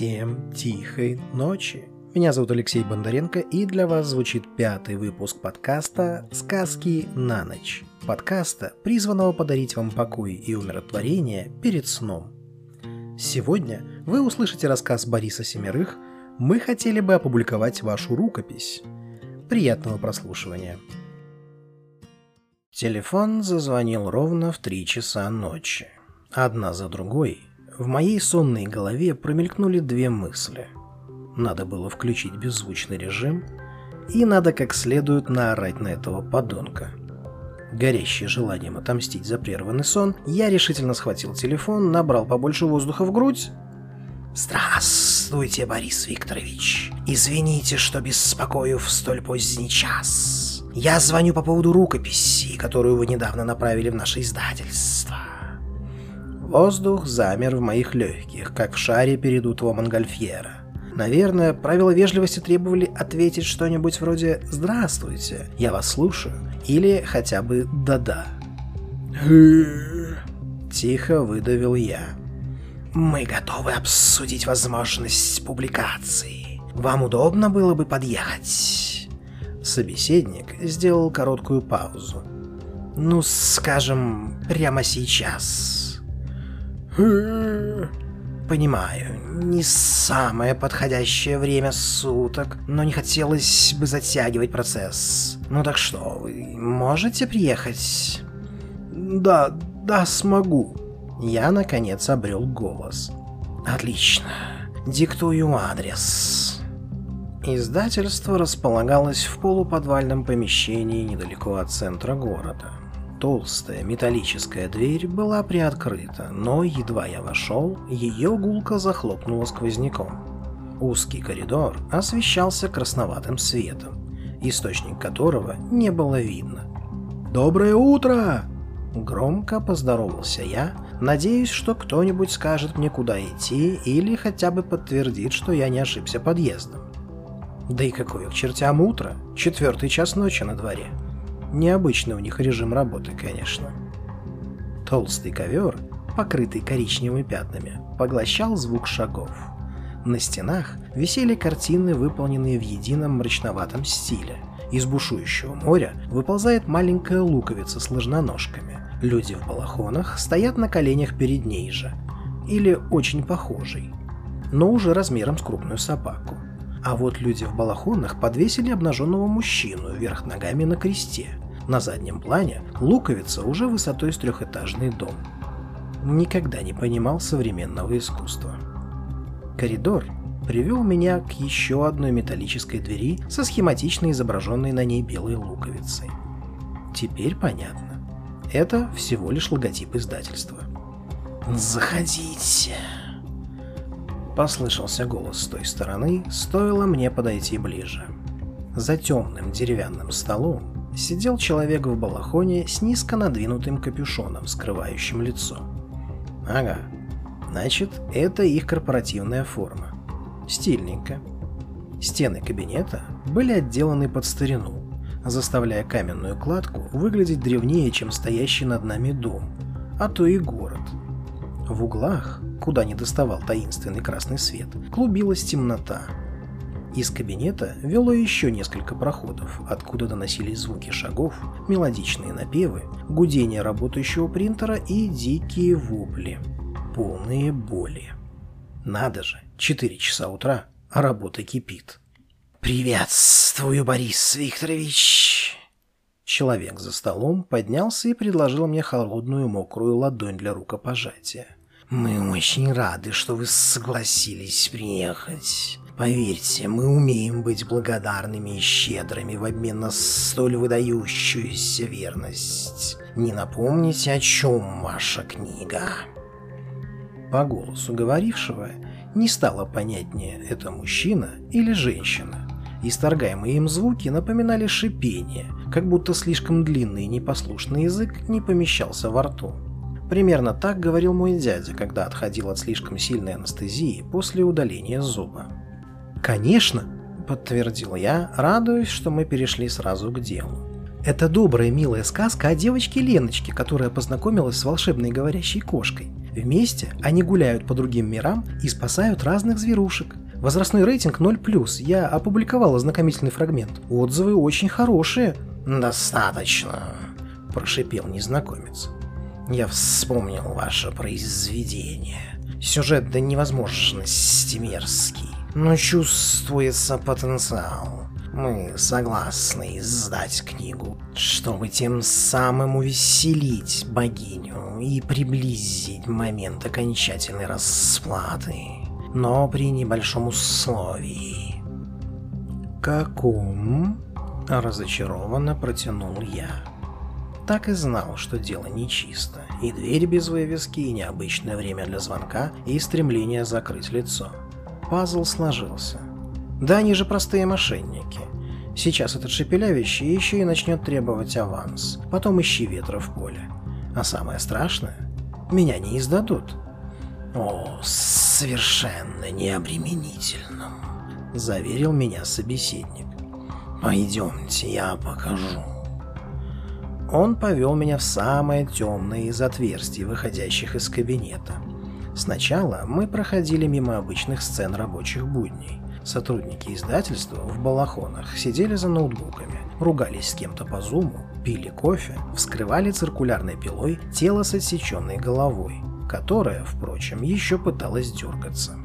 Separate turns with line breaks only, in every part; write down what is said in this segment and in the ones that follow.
Всем тихой ночи. Меня зовут Алексей Бондаренко, и для вас звучит пятый выпуск подкаста «Сказки на ночь». Подкаста, призванного подарить вам покой и умиротворение перед сном. Сегодня вы услышите рассказ Бориса Семерых «Мы хотели бы опубликовать вашу рукопись». Приятного прослушивания. Телефон зазвонил ровно в три часа ночи. Одна за другой в моей сонной голове промелькнули две мысли. Надо было включить беззвучный режим, и надо как следует наорать на этого подонка. Горящий желанием отомстить за прерванный сон, я решительно схватил телефон, набрал побольше воздуха в грудь. «Здравствуйте, Борис Викторович. Извините, что беспокою в столь поздний час. Я звоню по поводу рукописи, которую вы недавно направили в наше издательство. Воздух замер в моих легких, как в шаре перед утвом Монгольфьера. Наверное, правила вежливости требовали ответить что-нибудь вроде «Здравствуйте, я вас слушаю» или хотя бы «Да-да». Тихо выдавил я. «Мы готовы обсудить возможность публикации. Вам удобно было бы подъехать?» Собеседник сделал короткую паузу. «Ну, скажем, прямо сейчас». Понимаю, не самое подходящее время суток, но не хотелось бы затягивать процесс. Ну так что, вы можете приехать? Да, да, смогу. Я, наконец, обрел голос. Отлично. Диктую адрес. Издательство располагалось в полуподвальном помещении недалеко от центра города. Толстая металлическая дверь была приоткрыта, но едва я вошел, ее гулко захлопнула сквозняком. Узкий коридор освещался красноватым светом, источник которого не было видно. «Доброе утро!» Громко поздоровался я, надеюсь, что кто-нибудь скажет мне, куда идти, или хотя бы подтвердит, что я не ошибся подъездом. Да и какое к чертям утро, четвертый час ночи на дворе. Необычный у них режим работы, конечно. Толстый ковер, покрытый коричневыми пятнами, поглощал звук шагов. На стенах висели картины, выполненные в едином мрачноватом стиле. Из бушующего моря выползает маленькая луковица с ложноножками. Люди в балахонах стоят на коленях перед ней же. Или очень похожей. Но уже размером с крупную собаку. А вот люди в балахонах подвесили обнаженного мужчину вверх ногами на кресте. На заднем плане луковица уже высотой с трехэтажный дом. Никогда не понимал современного искусства. Коридор привел меня к еще одной металлической двери со схематично изображенной на ней белой луковицей. Теперь понятно. Это всего лишь логотип издательства. «Заходите!» Послышался голос с той стороны, стоило мне подойти ближе. За темным деревянным столом сидел человек в балахоне с низко надвинутым капюшоном, скрывающим лицо. Ага, значит, это их корпоративная форма. Стильненько. Стены кабинета были отделаны под старину, заставляя каменную кладку выглядеть древнее, чем стоящий над нами дом, а то и город. В углах, куда не доставал таинственный красный свет, клубилась темнота, из кабинета вело еще несколько проходов, откуда доносились звуки шагов, мелодичные напевы, гудение работающего принтера и дикие вопли, полные боли. Надо же, 4 часа утра, а работа кипит. «Приветствую, Борис Викторович!» Человек за столом поднялся и предложил мне холодную мокрую ладонь для рукопожатия. «Мы очень рады, что вы согласились приехать. Поверьте, мы умеем быть благодарными и щедрыми в обмен на столь выдающуюся верность. Не напомните, о чем ваша книга?» По голосу говорившего не стало понятнее, это мужчина или женщина. Исторгаемые им звуки напоминали шипение, как будто слишком длинный непослушный язык не помещался во рту. Примерно так говорил мой дядя, когда отходил от слишком сильной анестезии после удаления зуба. «Конечно», — подтвердил я, радуясь, что мы перешли сразу к делу. Это добрая, милая сказка о девочке Леночке, которая познакомилась с волшебной говорящей кошкой. Вместе они гуляют по другим мирам и спасают разных зверушек. Возрастной рейтинг 0+, я опубликовал ознакомительный фрагмент. Отзывы очень хорошие.
«Достаточно», – прошипел незнакомец. «Я вспомнил ваше произведение. Сюжет до невозможности мерзкий, но чувствуется потенциал. Мы согласны издать книгу, чтобы тем самым увеселить богиню и приблизить момент окончательной расплаты, но при небольшом условии.
«Каком?» – разочарованно протянул я. Так и знал, что дело нечисто, и дверь без вывески, и необычное время для звонка, и стремление закрыть лицо. Пазл сложился. Да они же простые мошенники. Сейчас этот шепелявящий еще и начнет требовать аванс, потом ищи ветра в поле. А самое страшное, меня не издадут.
О, совершенно необременительным, заверил меня собеседник. Пойдемте, я покажу.
Он повел меня в самое темное из отверстий, выходящих из кабинета. Сначала мы проходили мимо обычных сцен рабочих будней. Сотрудники издательства в балахонах сидели за ноутбуками, ругались с кем-то по зуму, пили кофе, вскрывали циркулярной пилой тело с отсеченной головой, которое, впрочем, еще пыталось дергаться.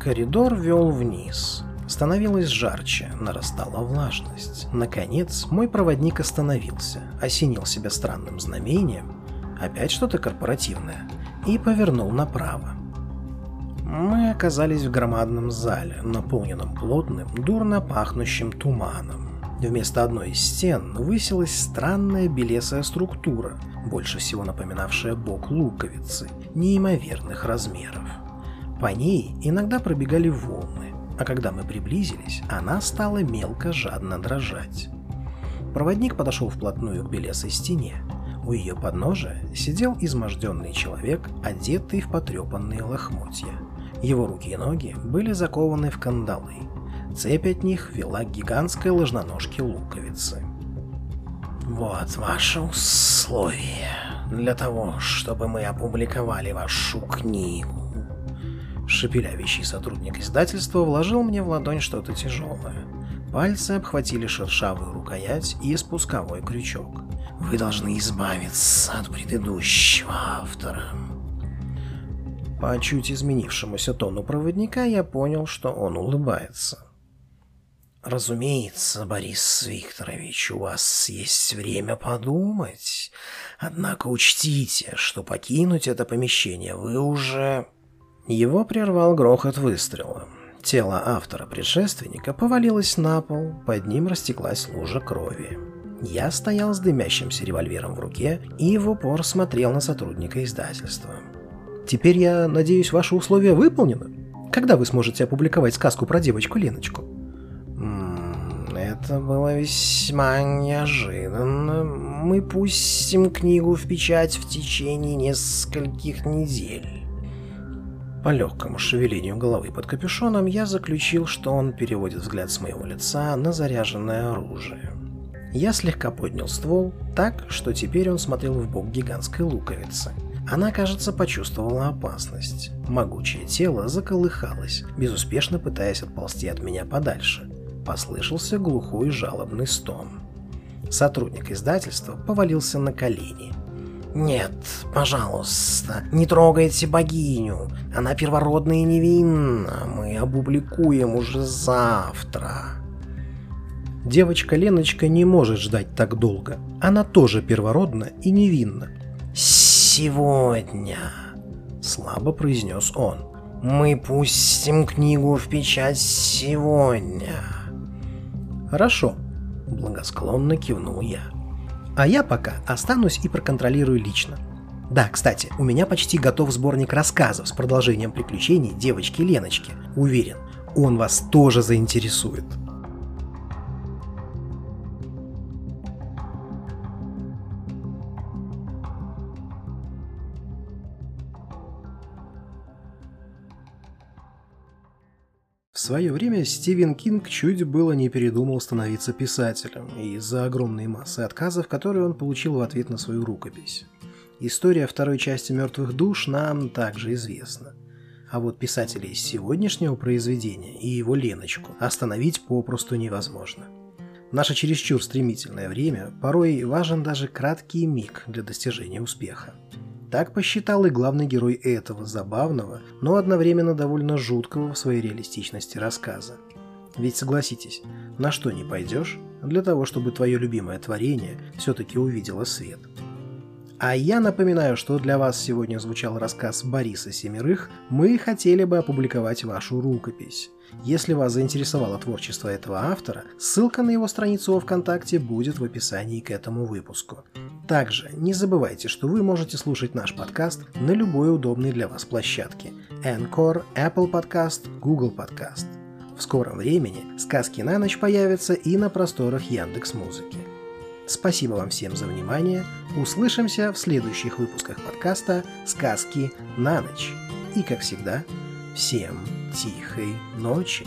Коридор вел вниз, Становилось жарче, нарастала влажность. Наконец, мой проводник остановился, осенил себя странным знамением, опять что-то корпоративное, и повернул направо. Мы оказались в громадном зале, наполненном плотным, дурно пахнущим туманом. Вместо одной из стен высилась странная белесая структура, больше всего напоминавшая бок луковицы, неимоверных размеров. По ней иногда пробегали волны, а когда мы приблизились, она стала мелко жадно дрожать. Проводник подошел вплотную к белесой стене. У ее подножия сидел изможденный человек, одетый в потрепанные лохмотья. Его руки и ноги были закованы в кандалы. Цепь от них вела к гигантской ложноножке луковицы.
«Вот ваши условия для того, чтобы мы опубликовали вашу книгу.
Шепелявящий сотрудник издательства вложил мне в ладонь что-то тяжелое. Пальцы обхватили шершавую рукоять и спусковой крючок.
«Вы должны избавиться от предыдущего автора».
По чуть изменившемуся тону проводника я понял, что он улыбается.
«Разумеется, Борис Викторович, у вас есть время подумать. Однако учтите, что покинуть это помещение вы уже...»
Его прервал грохот выстрела. Тело автора-предшественника повалилось на пол, под ним растеклась лужа крови. Я стоял с дымящимся револьвером в руке и в упор смотрел на сотрудника издательства. «Теперь, я надеюсь, ваши условия выполнены? Когда вы сможете опубликовать сказку про девочку Леночку?»
«Это было весьма неожиданно. Мы пустим книгу в печать в течение нескольких недель».
По легкому шевелению головы под капюшоном я заключил, что он переводит взгляд с моего лица на заряженное оружие. Я слегка поднял ствол так, что теперь он смотрел в бок гигантской луковицы. Она, кажется, почувствовала опасность. Могучее тело заколыхалось, безуспешно пытаясь отползти от меня подальше. Послышался глухой жалобный стон. Сотрудник издательства повалился на колени.
«Нет, пожалуйста, не трогайте богиню. Она первородная и невинна. Мы опубликуем уже завтра».
Девочка Леночка не может ждать так долго. Она тоже первородна и невинна.
«Сегодня», — слабо произнес он, — «мы пустим книгу в печать сегодня».
«Хорошо», — благосклонно кивнул я. А я пока останусь и проконтролирую лично. Да, кстати, у меня почти готов сборник рассказов с продолжением приключений девочки Леночки. Уверен, он вас тоже заинтересует. Свое время Стивен Кинг чуть было не передумал становиться писателем из-за огромной массы отказов, которые он получил в ответ на свою рукопись. История второй части «Мертвых душ» нам также известна. А вот писателей сегодняшнего произведения и его Леночку остановить попросту невозможно. Наше чересчур стремительное время порой важен даже краткий миг для достижения успеха. Так посчитал и главный герой этого забавного, но одновременно довольно жуткого в своей реалистичности рассказа. Ведь согласитесь, на что не пойдешь для того, чтобы твое любимое творение все-таки увидело свет. А я напоминаю, что для вас сегодня звучал рассказ Бориса Семерых «Мы хотели бы опубликовать вашу рукопись». Если вас заинтересовало творчество этого автора, ссылка на его страницу во ВКонтакте будет в описании к этому выпуску. Также не забывайте, что вы можете слушать наш подкаст на любой удобной для вас площадке – Anchor, Apple Podcast, Google Podcast. В скором времени сказки на ночь появятся и на просторах Яндекс Музыки. Спасибо вам всем за внимание. Услышимся в следующих выпусках подкаста «Сказки на ночь». И, как всегда, всем тихой ночи.